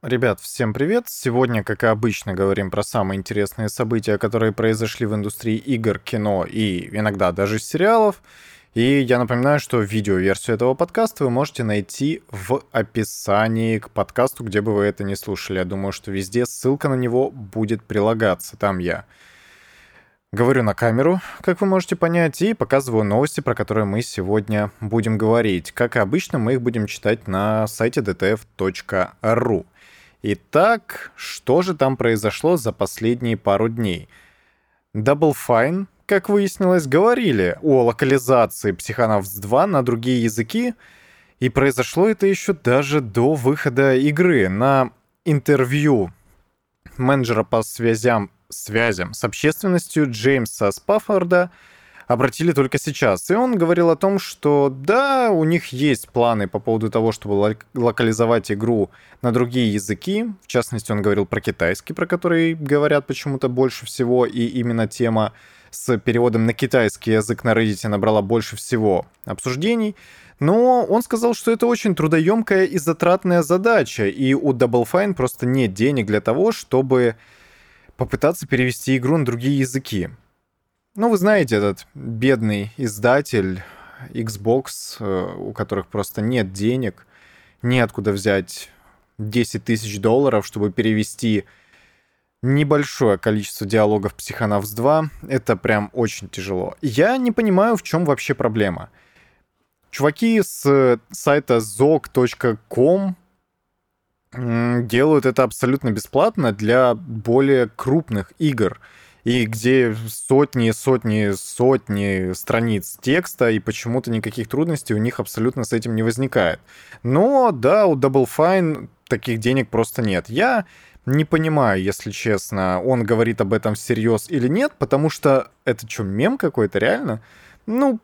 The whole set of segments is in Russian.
Ребят, всем привет! Сегодня, как и обычно, говорим про самые интересные события, которые произошли в индустрии игр, кино и иногда даже сериалов. И я напоминаю, что видеоверсию этого подкаста вы можете найти в описании к подкасту, где бы вы это не слушали. Я думаю, что везде ссылка на него будет прилагаться. Там я говорю на камеру, как вы можете понять, и показываю новости, про которые мы сегодня будем говорить. Как и обычно, мы их будем читать на сайте dtf.ru. Итак, что же там произошло за последние пару дней? Double Fine, как выяснилось, говорили о локализации Psychonauts 2 на другие языки, и произошло это еще даже до выхода игры. На интервью менеджера по связям, связям с общественностью Джеймса Спаффорда – обратили только сейчас. И он говорил о том, что да, у них есть планы по поводу того, чтобы локализовать игру на другие языки. В частности, он говорил про китайский, про который говорят почему-то больше всего, и именно тема с переводом на китайский язык на Reddit набрала больше всего обсуждений. Но он сказал, что это очень трудоемкая и затратная задача, и у Double Fine просто нет денег для того, чтобы попытаться перевести игру на другие языки. Ну, вы знаете, этот бедный издатель Xbox, э, у которых просто нет денег, неоткуда взять 10 тысяч долларов, чтобы перевести небольшое количество диалогов Psychonauts 2. Это прям очень тяжело. Я не понимаю, в чем вообще проблема. Чуваки с сайта zog.com делают это абсолютно бесплатно для более крупных игр — и где сотни, сотни, сотни страниц текста, и почему-то никаких трудностей у них абсолютно с этим не возникает. Но да, у Double Fine таких денег просто нет. Я не понимаю, если честно, он говорит об этом всерьез или нет, потому что это что, мем какой-то реально? Ну,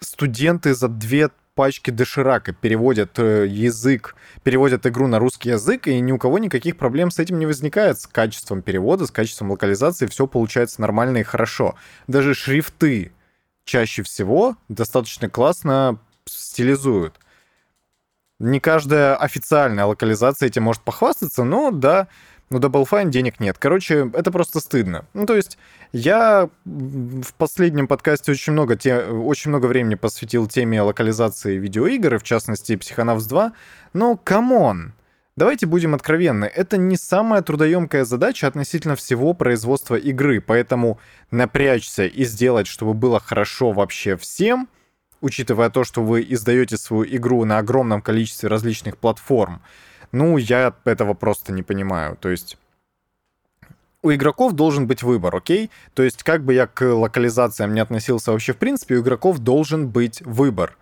студенты за две пачки доширака переводят э, язык, переводят игру на русский язык, и ни у кого никаких проблем с этим не возникает. С качеством перевода, с качеством локализации все получается нормально и хорошо. Даже шрифты чаще всего достаточно классно стилизуют. Не каждая официальная локализация этим может похвастаться, но да, ну, Double Fine денег нет. Короче, это просто стыдно. Ну, то есть, я в последнем подкасте очень много, те, очень много времени посвятил теме локализации видеоигр, и в частности, Psychonauts 2, но come on! Давайте будем откровенны, это не самая трудоемкая задача относительно всего производства игры, поэтому напрячься и сделать, чтобы было хорошо вообще всем, учитывая то, что вы издаете свою игру на огромном количестве различных платформ, ну, я этого просто не понимаю. То есть у игроков должен быть выбор, окей? То есть как бы я к локализациям не относился вообще в принципе, у игроков должен быть выбор.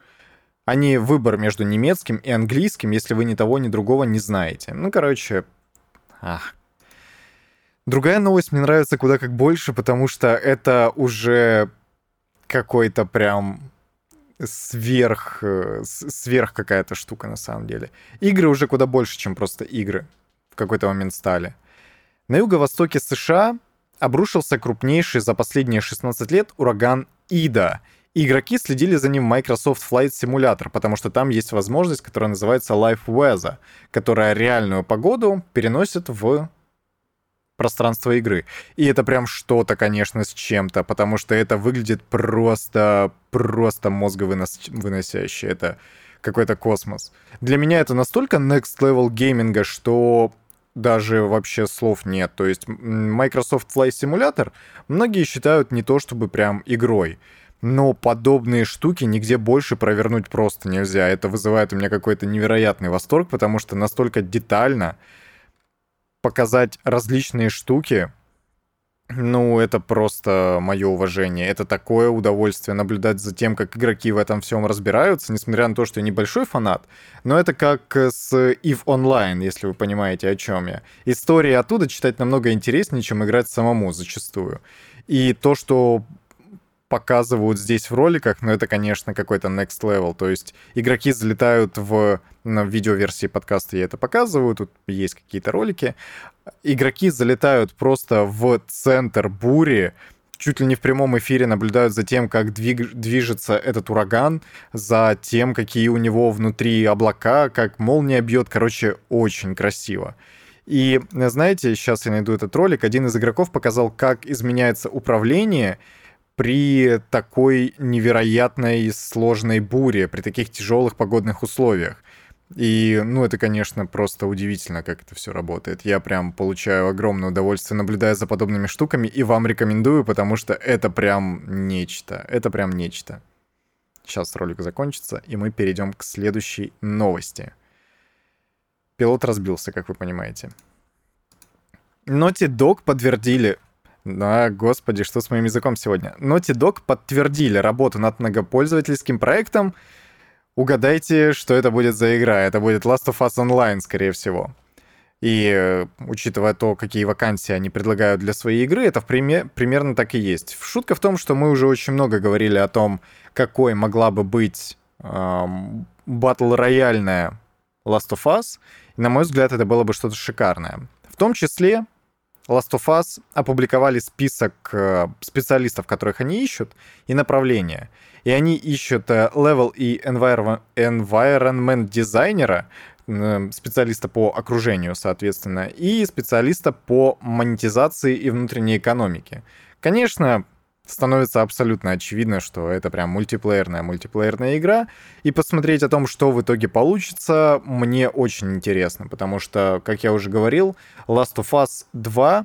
А не выбор между немецким и английским, если вы ни того, ни другого не знаете. Ну, короче, ах. Другая новость мне нравится куда как больше, потому что это уже какой-то прям сверх, э, сверх какая-то штука на самом деле. Игры уже куда больше, чем просто игры в какой-то момент стали. На юго-востоке США обрушился крупнейший за последние 16 лет ураган Ида. И игроки следили за ним в Microsoft Flight Simulator, потому что там есть возможность, которая называется Live Weather, которая реальную погоду переносит в пространство игры. И это прям что-то, конечно, с чем-то, потому что это выглядит просто, просто мозговыносяще. Это какой-то космос. Для меня это настолько next level гейминга, что даже вообще слов нет. То есть Microsoft Flight Simulator многие считают не то чтобы прям игрой. Но подобные штуки нигде больше провернуть просто нельзя. Это вызывает у меня какой-то невероятный восторг, потому что настолько детально, показать различные штуки, ну, это просто мое уважение. Это такое удовольствие наблюдать за тем, как игроки в этом всем разбираются, несмотря на то, что я небольшой фанат. Но это как с EVE Online, если вы понимаете, о чем я. Истории оттуда читать намного интереснее, чем играть самому зачастую. И то, что показывают здесь в роликах, но это, конечно, какой-то next level. То есть игроки залетают в, на видеоверсии подкаста, я это показываю, тут есть какие-то ролики. Игроки залетают просто в центр бури, чуть ли не в прямом эфире наблюдают за тем, как двиг... движется этот ураган, за тем, какие у него внутри облака, как молния бьет. Короче, очень красиво. И знаете, сейчас я найду этот ролик, один из игроков показал, как изменяется управление при такой невероятной сложной буре, при таких тяжелых погодных условиях. И, ну, это, конечно, просто удивительно, как это все работает. Я прям получаю огромное удовольствие, наблюдая за подобными штуками, и вам рекомендую, потому что это прям нечто. Это прям нечто. Сейчас ролик закончится, и мы перейдем к следующей новости. Пилот разбился, как вы понимаете. Naughty Dog подтвердили... Да, господи, что с моим языком сегодня? Naughty Dog подтвердили работу над многопользовательским проектом, Угадайте, что это будет за игра. Это будет Last of Us Online, скорее всего. И э, учитывая то, какие вакансии они предлагают для своей игры, это в пример, примерно так и есть. Шутка в том, что мы уже очень много говорили о том, какой могла бы быть эм, батл-рояльная Last of Us. И, на мой взгляд, это было бы что-то шикарное. В том числе Last of Us опубликовали список э, специалистов, которых они ищут, и направления. И они ищут level э, и environment дизайнера, специалиста по окружению, соответственно, и специалиста по монетизации и внутренней экономике. Конечно, становится абсолютно очевидно, что это прям мультиплеерная мультиплеерная игра, и посмотреть о том, что в итоге получится, мне очень интересно, потому что, как я уже говорил, Last of Us 2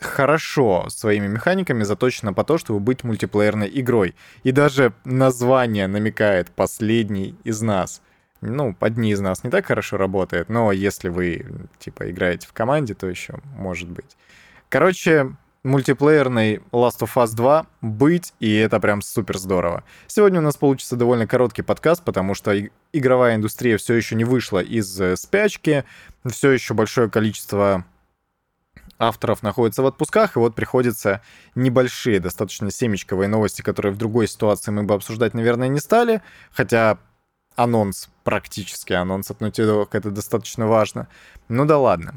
хорошо своими механиками заточено по то, чтобы быть мультиплеерной игрой. И даже название намекает «последний из нас». Ну, одни из нас не так хорошо работает, но если вы, типа, играете в команде, то еще может быть. Короче, мультиплеерной Last of Us 2 быть, и это прям супер здорово. Сегодня у нас получится довольно короткий подкаст, потому что игровая индустрия все еще не вышла из э, спячки, все еще большое количество авторов находится в отпусках, и вот приходится небольшие, достаточно семечковые новости, которые в другой ситуации мы бы обсуждать, наверное, не стали, хотя анонс, практически анонс от Naughty это достаточно важно. Ну да ладно.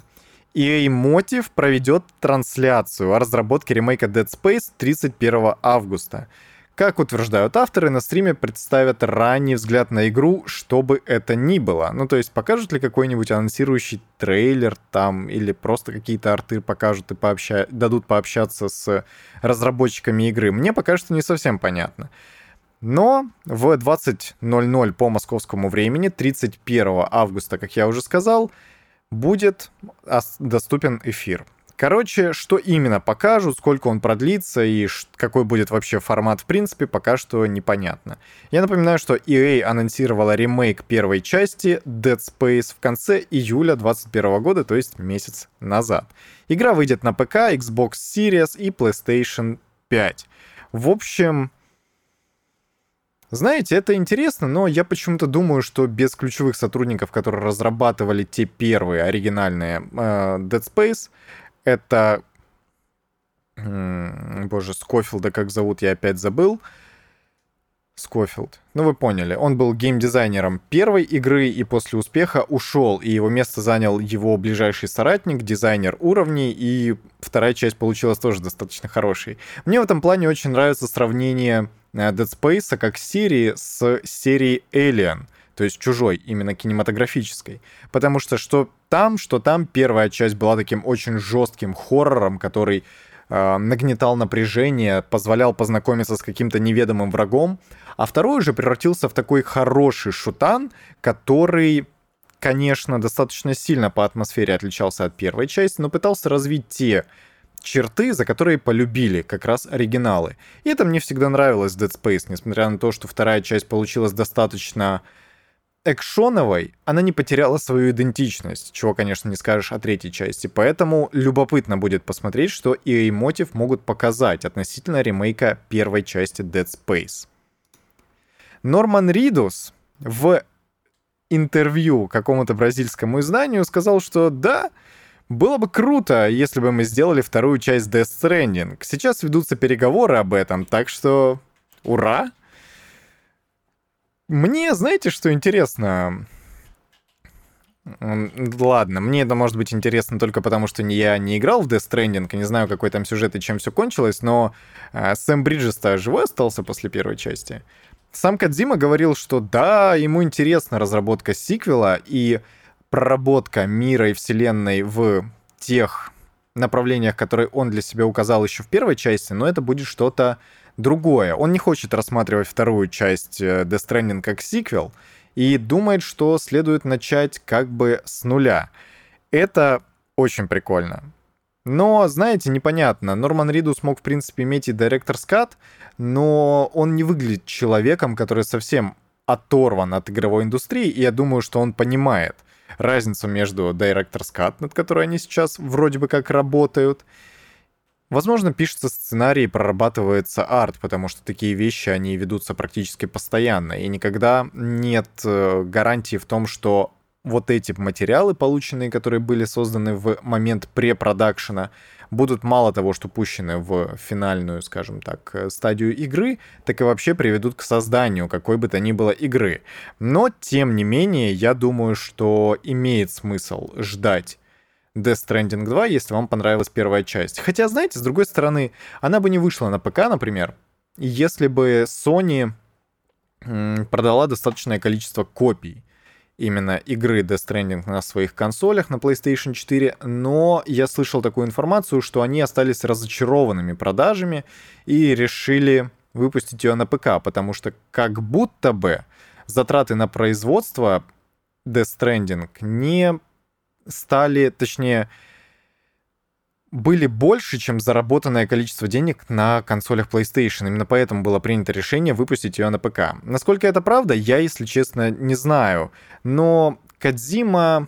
EA Motive проведет трансляцию о разработке ремейка Dead Space 31 августа. Как утверждают авторы, на стриме представят ранний взгляд на игру, что бы это ни было. Ну, то есть покажут ли какой-нибудь анонсирующий трейлер там, или просто какие-то арты покажут и пообща... дадут пообщаться с разработчиками игры. Мне пока что не совсем понятно. Но в 20.00 по московскому времени, 31 августа, как я уже сказал, будет доступен эфир. Короче, что именно покажут, сколько он продлится и какой будет вообще формат в принципе, пока что непонятно. Я напоминаю, что EA анонсировала ремейк первой части Dead Space в конце июля 2021 года, то есть месяц назад. Игра выйдет на ПК, Xbox Series и PlayStation 5. В общем, знаете, это интересно, но я почему-то думаю, что без ключевых сотрудников, которые разрабатывали те первые оригинальные э, Dead Space, это... Боже, Скофилда как зовут, я опять забыл. Скофилд. Ну, вы поняли. Он был геймдизайнером первой игры и после успеха ушел, и его место занял его ближайший соратник, дизайнер уровней, и вторая часть получилась тоже достаточно хорошей. Мне в этом плане очень нравится сравнение Э, Dead Space как серии с серией Alien, то есть чужой, именно кинематографической. Потому что что там, что там первая часть была таким очень жестким хоррором, который нагнетал напряжение, позволял познакомиться с каким-то неведомым врагом, а второй уже превратился в такой хороший шутан, который конечно, достаточно сильно по атмосфере отличался от первой части, но пытался развить те черты, за которые полюбили как раз оригиналы. И это мне всегда нравилось Dead Space, несмотря на то, что вторая часть получилась достаточно экшоновой, она не потеряла свою идентичность, чего, конечно, не скажешь о третьей части. Поэтому любопытно будет посмотреть, что EA Motive могут показать относительно ремейка первой части Dead Space. Норман Ридус в интервью какому-то бразильскому изданию сказал, что да, было бы круто, если бы мы сделали вторую часть Death Stranding. Сейчас ведутся переговоры об этом, так что ура! Мне, знаете, что интересно? Ладно, мне это может быть интересно только потому, что я не играл в Death Stranding, не знаю, какой там сюжет и чем все кончилось, но э, Сэм Бриджес-то живой остался после первой части. Сам Кадзима говорил, что да, ему интересна разработка сиквела и проработка мира и вселенной в тех направлениях, которые он для себя указал еще в первой части, но это будет что-то другое. Он не хочет рассматривать вторую часть э, Death Stranding как сиквел, и думает, что следует начать как бы с нуля. Это очень прикольно. Но, знаете, непонятно. Норман Риду смог, в принципе, иметь и Director's Cut, но он не выглядит человеком, который совсем оторван от игровой индустрии, и я думаю, что он понимает разницу между Director's Cut, над которой они сейчас вроде бы как работают, Возможно, пишется сценарий и прорабатывается арт, потому что такие вещи, они ведутся практически постоянно, и никогда нет э, гарантии в том, что вот эти материалы, полученные, которые были созданы в момент препродакшена, будут мало того, что пущены в финальную, скажем так, э, стадию игры, так и вообще приведут к созданию какой бы то ни было игры. Но, тем не менее, я думаю, что имеет смысл ждать Death Stranding 2, если вам понравилась первая часть. Хотя, знаете, с другой стороны, она бы не вышла на ПК, например, если бы Sony продала достаточное количество копий именно игры Death Stranding на своих консолях на PlayStation 4, но я слышал такую информацию, что они остались разочарованными продажами и решили выпустить ее на ПК, потому что как будто бы затраты на производство Death Stranding не стали, точнее, были больше, чем заработанное количество денег на консолях PlayStation. Именно поэтому было принято решение выпустить ее на ПК. Насколько это правда, я, если честно, не знаю. Но Кадзима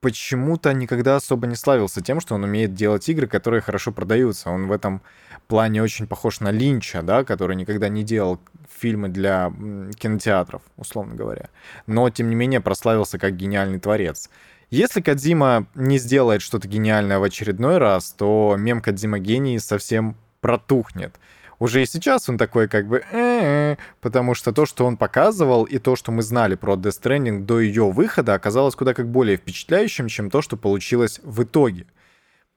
почему-то никогда особо не славился тем, что он умеет делать игры, которые хорошо продаются. Он в этом плане очень похож на Линча, да, который никогда не делал фильмы для кинотеатров, условно говоря. Но, тем не менее, прославился как гениальный творец. Если Кадзима не сделает что-то гениальное в очередной раз, то мем Кадзима гений совсем протухнет. Уже и сейчас он такой как бы потому что то, что он показывал, и то, что мы знали про Death Stranding до ее выхода, оказалось куда как более впечатляющим, чем то, что получилось в итоге.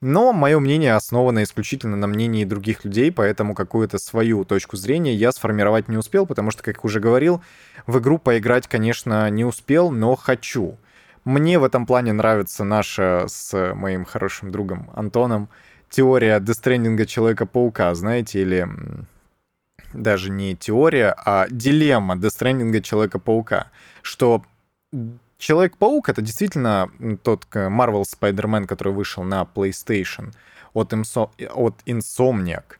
Но мое мнение основано исключительно на мнении других людей, поэтому какую-то свою точку зрения я сформировать не успел, потому что, как уже говорил, в игру поиграть, конечно, не успел, но хочу. Мне в этом плане нравится наша с моим хорошим другом Антоном теория дестрендинга Человека-паука, знаете, или даже не теория, а дилемма дестрендинга Человека-паука, что Человек-паук — это действительно тот Marvel Spider-Man, который вышел на PlayStation от, Imso- от Insomniac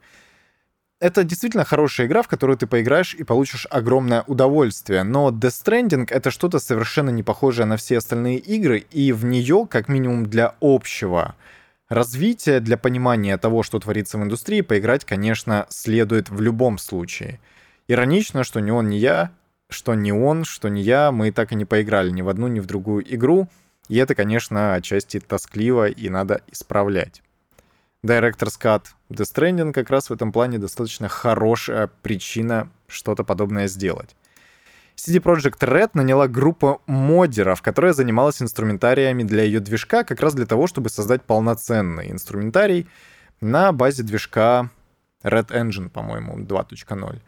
это действительно хорошая игра, в которую ты поиграешь и получишь огромное удовольствие. Но Death Stranding — это что-то совершенно не похожее на все остальные игры, и в нее, как минимум для общего развития, для понимания того, что творится в индустрии, поиграть, конечно, следует в любом случае. Иронично, что ни он, ни я, что ни он, что ни я, мы так и не поиграли ни в одну, ни в другую игру, и это, конечно, отчасти тоскливо и надо исправлять. Director's Cut Death Stranding как раз в этом плане достаточно хорошая причина что-то подобное сделать. CD Projekt Red наняла группу модеров, которая занималась инструментариями для ее движка как раз для того, чтобы создать полноценный инструментарий на базе движка Red Engine, по-моему, 2.0.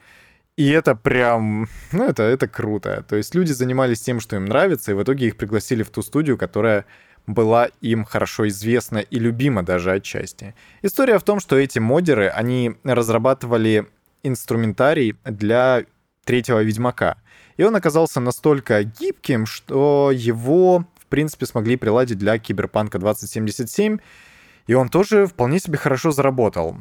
И это прям, ну это, это круто. То есть люди занимались тем, что им нравится, и в итоге их пригласили в ту студию, которая была им хорошо известна и любима даже отчасти. История в том, что эти модеры, они разрабатывали инструментарий для третьего Ведьмака. И он оказался настолько гибким, что его, в принципе, смогли приладить для Киберпанка 2077, и он тоже вполне себе хорошо заработал.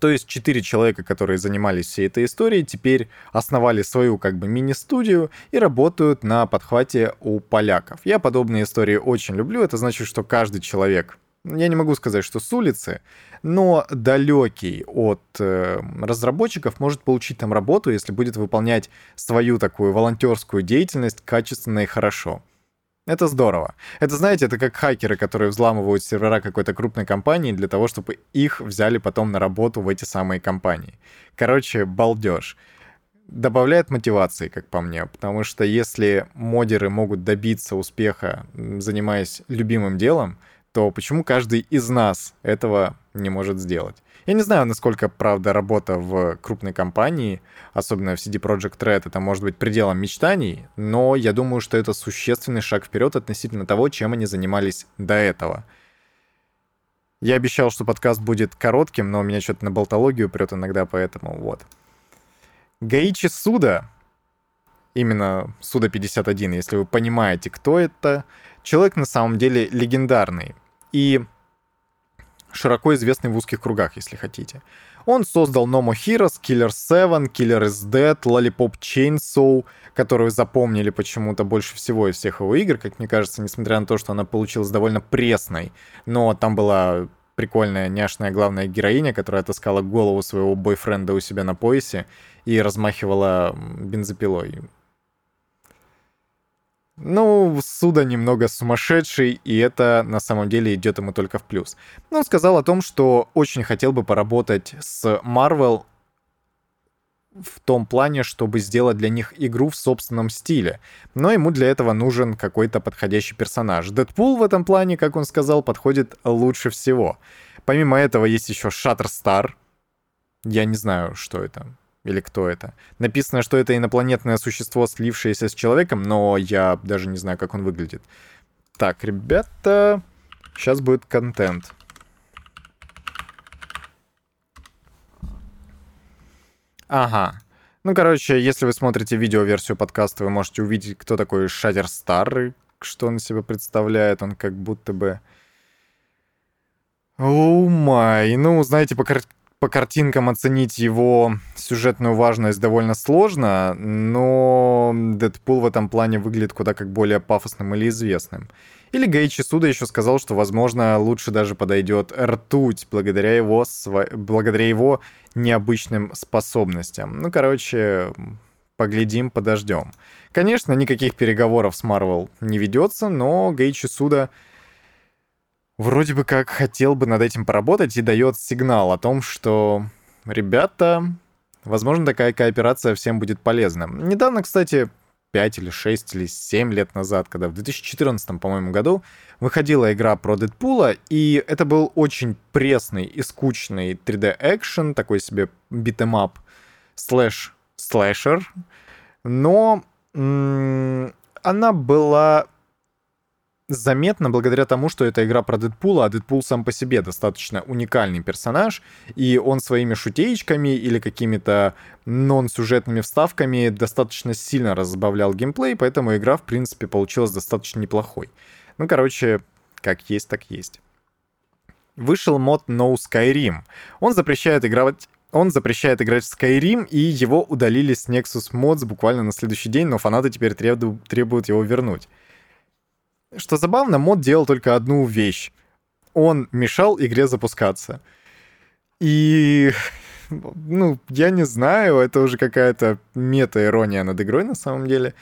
То есть четыре человека, которые занимались всей этой историей, теперь основали свою как бы мини-студию и работают на подхвате у поляков. Я подобные истории очень люблю. Это значит, что каждый человек, я не могу сказать, что с улицы, но далекий от э, разработчиков может получить там работу, если будет выполнять свою такую волонтерскую деятельность качественно и хорошо. Это здорово. Это, знаете, это как хакеры, которые взламывают сервера какой-то крупной компании для того, чтобы их взяли потом на работу в эти самые компании. Короче, балдеж. добавляет мотивации, как по мне, потому что если модеры могут добиться успеха, занимаясь любимым делом, то почему каждый из нас этого не может сделать? Я не знаю, насколько, правда, работа в крупной компании, особенно в CD Projekt Red, это может быть пределом мечтаний, но я думаю, что это существенный шаг вперед относительно того, чем они занимались до этого. Я обещал, что подкаст будет коротким, но у меня что-то на болтологию прет иногда, поэтому вот. Гаичи Суда, именно Суда 51, если вы понимаете, кто это, человек на самом деле легендарный и широко известный в узких кругах, если хотите. Он создал No More Heroes, Killer 7, Killer is Dead, Lollipop Chainsaw, которую запомнили почему-то больше всего из всех его игр, как мне кажется, несмотря на то, что она получилась довольно пресной. Но там была прикольная, няшная главная героиня, которая таскала голову своего бойфренда у себя на поясе и размахивала бензопилой. Ну, Суда немного сумасшедший, и это на самом деле идет ему только в плюс. Но он сказал о том, что очень хотел бы поработать с Marvel в том плане, чтобы сделать для них игру в собственном стиле. Но ему для этого нужен какой-то подходящий персонаж. Дэдпул в этом плане, как он сказал, подходит лучше всего. Помимо этого есть еще Шаттерстар. Я не знаю, что это. Или кто это. Написано, что это инопланетное существо, слившееся с человеком, но я даже не знаю, как он выглядит. Так, ребята, сейчас будет контент. Ага. Ну, короче, если вы смотрите видеоверсию подкаста, вы можете увидеть, кто такой Шатер Стар, что он себя представляет. Он как будто бы... О май. Ну, знаете, по, кар... по картинкам оценить его сюжетную важность довольно сложно, но Дэдпул в этом плане выглядит куда как более пафосным или известным. Или Гейчи Суда еще сказал, что, возможно, лучше даже подойдет ртуть благодаря его, сво... благодаря его необычным способностям. Ну, короче, поглядим, подождем. Конечно, никаких переговоров с Марвел не ведется, но Гоичи Суда вроде бы как хотел бы над этим поработать и дает сигнал о том, что ребята, возможно, такая кооперация всем будет полезна. Недавно, кстати, 5 или 6 или 7 лет назад, когда в 2014, по-моему, году выходила игра про Дэдпула, и это был очень пресный и скучный 3D-экшен, такой себе битэмап, слэш, слэшер, но м- она была заметно благодаря тому, что это игра про Дэдпула, а Дэдпул сам по себе достаточно уникальный персонаж, и он своими шутеечками или какими-то нон-сюжетными вставками достаточно сильно разбавлял геймплей, поэтому игра, в принципе, получилась достаточно неплохой. Ну, короче, как есть, так есть. Вышел мод No Skyrim. Он запрещает играть он запрещает играть в Skyrim, и его удалили с Nexus Mods буквально на следующий день, но фанаты теперь требуют его вернуть. Что забавно, мод делал только одну вещь. Он мешал игре запускаться. И ну, я не знаю, это уже какая-то мета-ирония над игрой на самом деле.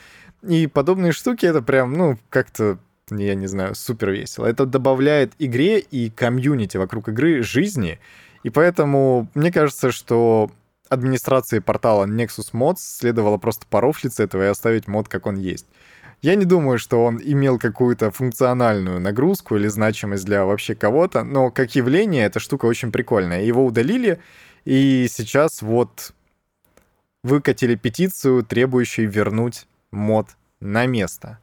И подобные штуки, это прям, ну, как-то, я не знаю, супер весело. Это добавляет игре и комьюнити вокруг игры жизни. И поэтому мне кажется, что администрации портала Nexus Mods следовало просто порофлиться этого и оставить мод, как он есть. Я не думаю, что он имел какую-то функциональную нагрузку или значимость для вообще кого-то, но как явление эта штука очень прикольная. Его удалили, и сейчас вот выкатили петицию, требующую вернуть мод на место.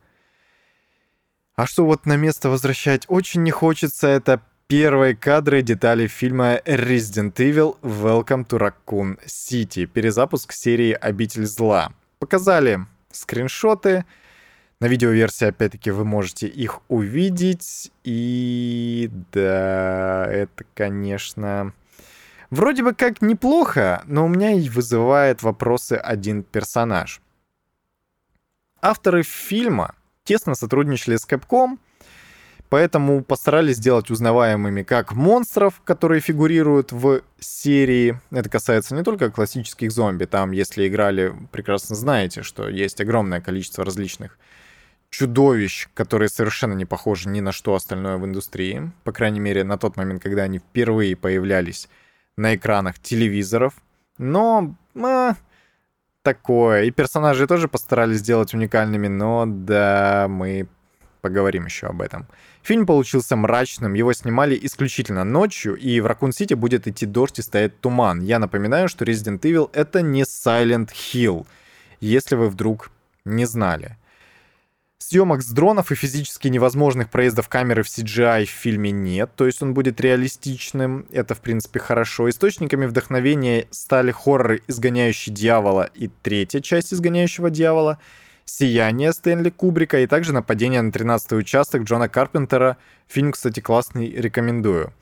А что вот на место возвращать очень не хочется, это первые кадры детали фильма Resident Evil Welcome to Raccoon City, перезапуск серии Обитель зла. Показали скриншоты, на видеоверсии, опять-таки, вы можете их увидеть. И да, это, конечно... Вроде бы как неплохо, но у меня и вызывает вопросы один персонаж. Авторы фильма тесно сотрудничали с Capcom, поэтому постарались сделать узнаваемыми как монстров, которые фигурируют в серии. Это касается не только классических зомби, там, если играли, прекрасно знаете, что есть огромное количество различных чудовищ, которые совершенно не похожи ни на что остальное в индустрии. По крайней мере, на тот момент, когда они впервые появлялись на экранах телевизоров. Но а, такое. И персонажи тоже постарались сделать уникальными, но да, мы поговорим еще об этом. Фильм получился мрачным, его снимали исключительно ночью, и в Ракун-Сити будет идти дождь и стоять туман. Я напоминаю, что Resident Evil — это не Silent Hill, если вы вдруг не знали. Съемок с дронов и физически невозможных проездов камеры в CGI в фильме нет, то есть он будет реалистичным, это в принципе хорошо. Источниками вдохновения стали хорроры «Изгоняющий дьявола» и третья часть «Изгоняющего дьявола», «Сияние» Стэнли Кубрика и также «Нападение на 13-й участок» Джона Карпентера. Фильм, кстати, классный, рекомендую.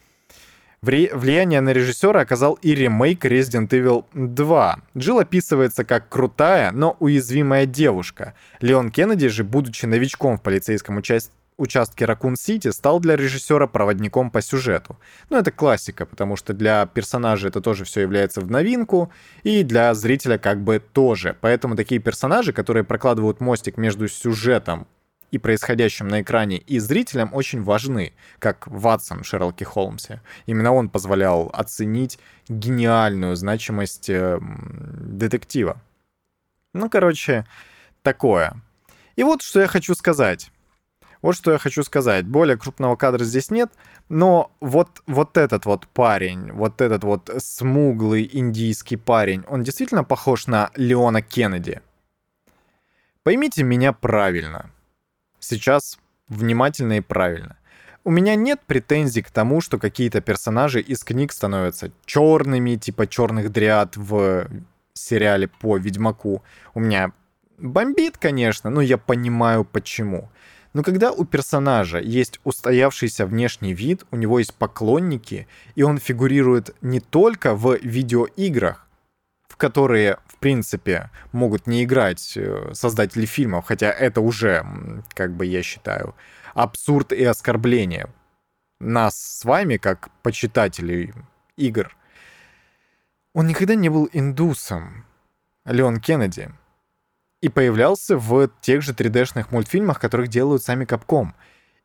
Влияние на режиссера оказал и ремейк Resident Evil 2. Джилл описывается как крутая, но уязвимая девушка. Леон Кеннеди же, будучи новичком в полицейском участке, участке Ракун-Сити стал для режиссера проводником по сюжету. Ну, это классика, потому что для персонажа это тоже все является в новинку, и для зрителя как бы тоже. Поэтому такие персонажи, которые прокладывают мостик между сюжетом и происходящим на экране, и зрителям очень важны, как Ватсон в Шерлоке Холмсе. Именно он позволял оценить гениальную значимость э, детектива. Ну, короче, такое. И вот что я хочу сказать. Вот что я хочу сказать. Более крупного кадра здесь нет, но вот, вот этот вот парень, вот этот вот смуглый индийский парень, он действительно похож на Леона Кеннеди. Поймите меня правильно сейчас внимательно и правильно. У меня нет претензий к тому, что какие-то персонажи из книг становятся черными, типа черных дриад в сериале по Ведьмаку. У меня бомбит, конечно, но я понимаю почему. Но когда у персонажа есть устоявшийся внешний вид, у него есть поклонники, и он фигурирует не только в видеоиграх, в которые принципе, могут не играть э, создатели фильмов, хотя это уже, как бы я считаю, абсурд и оскорбление нас с вами, как почитателей игр. Он никогда не был индусом, Леон Кеннеди, и появлялся в тех же 3D-шных мультфильмах, которых делают сами Капком.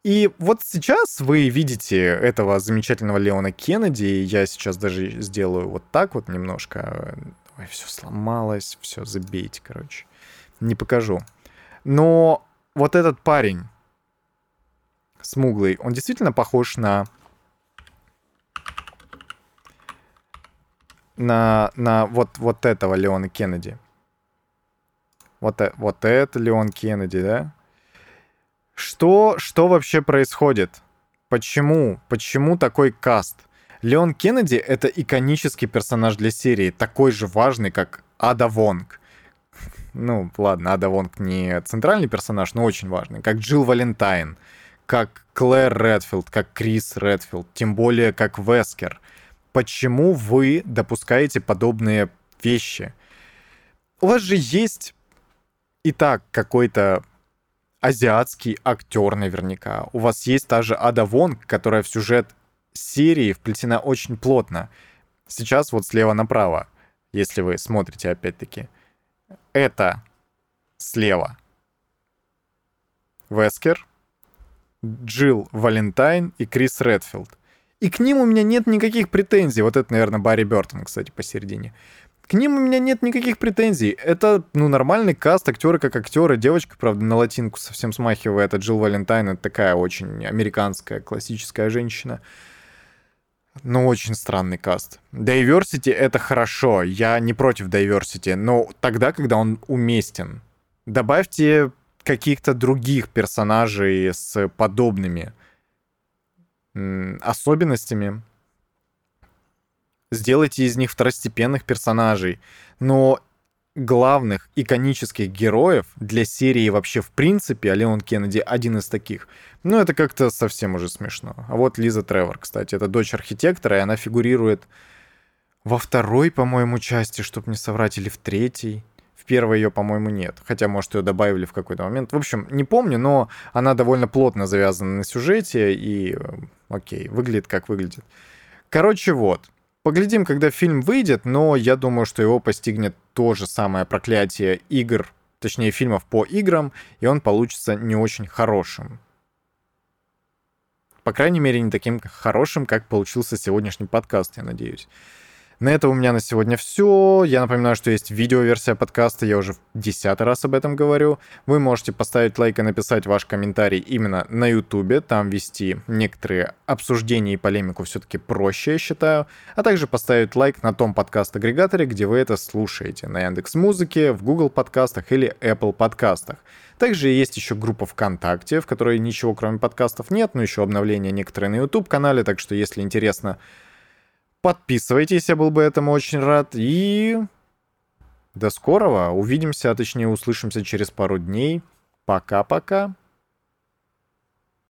И вот сейчас вы видите этого замечательного Леона Кеннеди, я сейчас даже сделаю вот так вот немножко, Ой, все сломалось, все, забейте, короче. Не покажу. Но вот этот парень, смуглый, он действительно похож на... На, на вот, вот этого Леона Кеннеди. Вот, э, вот это Леон Кеннеди, да? Что, что вообще происходит? Почему? Почему такой каст? Леон Кеннеди — это иконический персонаж для серии, такой же важный, как Ада Вонг. Ну, ладно, Ада Вонг не центральный персонаж, но очень важный. Как Джилл Валентайн, как Клэр Редфилд, как Крис Редфилд, тем более как Вескер. Почему вы допускаете подобные вещи? У вас же есть и так какой-то азиатский актер наверняка. У вас есть та же Ада Вонг, которая в сюжет серии вплетена очень плотно. Сейчас вот слева направо, если вы смотрите опять-таки. Это слева. Вескер, Джилл Валентайн и Крис Редфилд. И к ним у меня нет никаких претензий. Вот это, наверное, Барри Бертон, кстати, посередине. К ним у меня нет никаких претензий. Это, ну, нормальный каст, актеры как актеры. Девочка, правда, на латинку совсем смахивает. Это Джилл Валентайн, это такая очень американская, классическая женщина. Ну, очень странный каст. Diversity — это хорошо, я не против diversity, но тогда, когда он уместен. Добавьте каких-то других персонажей с подобными особенностями. Сделайте из них второстепенных персонажей. Но главных иконических героев для серии вообще в принципе, а Леон Кеннеди один из таких. Ну, это как-то совсем уже смешно. А вот Лиза Тревор, кстати, это дочь архитектора, и она фигурирует во второй, по-моему, части, чтобы не соврать, или в третьей. В первой ее, по-моему, нет. Хотя, может, ее добавили в какой-то момент. В общем, не помню, но она довольно плотно завязана на сюжете, и, э, окей, выглядит как выглядит. Короче, вот. Поглядим, когда фильм выйдет, но я думаю, что его постигнет то же самое проклятие игр, точнее фильмов по играм, и он получится не очень хорошим. По крайней мере, не таким хорошим, как получился сегодняшний подкаст, я надеюсь. На этом у меня на сегодня все. Я напоминаю, что есть видеоверсия подкаста, я уже в десятый раз об этом говорю. Вы можете поставить лайк и написать ваш комментарий именно на ютубе, там вести некоторые обсуждения и полемику все-таки проще, я считаю. А также поставить лайк на том подкаст-агрегаторе, где вы это слушаете, на Яндекс Музыке, в Google подкастах или Apple подкастах. Также есть еще группа ВКонтакте, в которой ничего кроме подкастов нет, но еще обновления некоторые на YouTube-канале, так что если интересно, Подписывайтесь, я был бы этому очень рад. И до скорого. Увидимся, а точнее услышимся через пару дней. Пока-пока.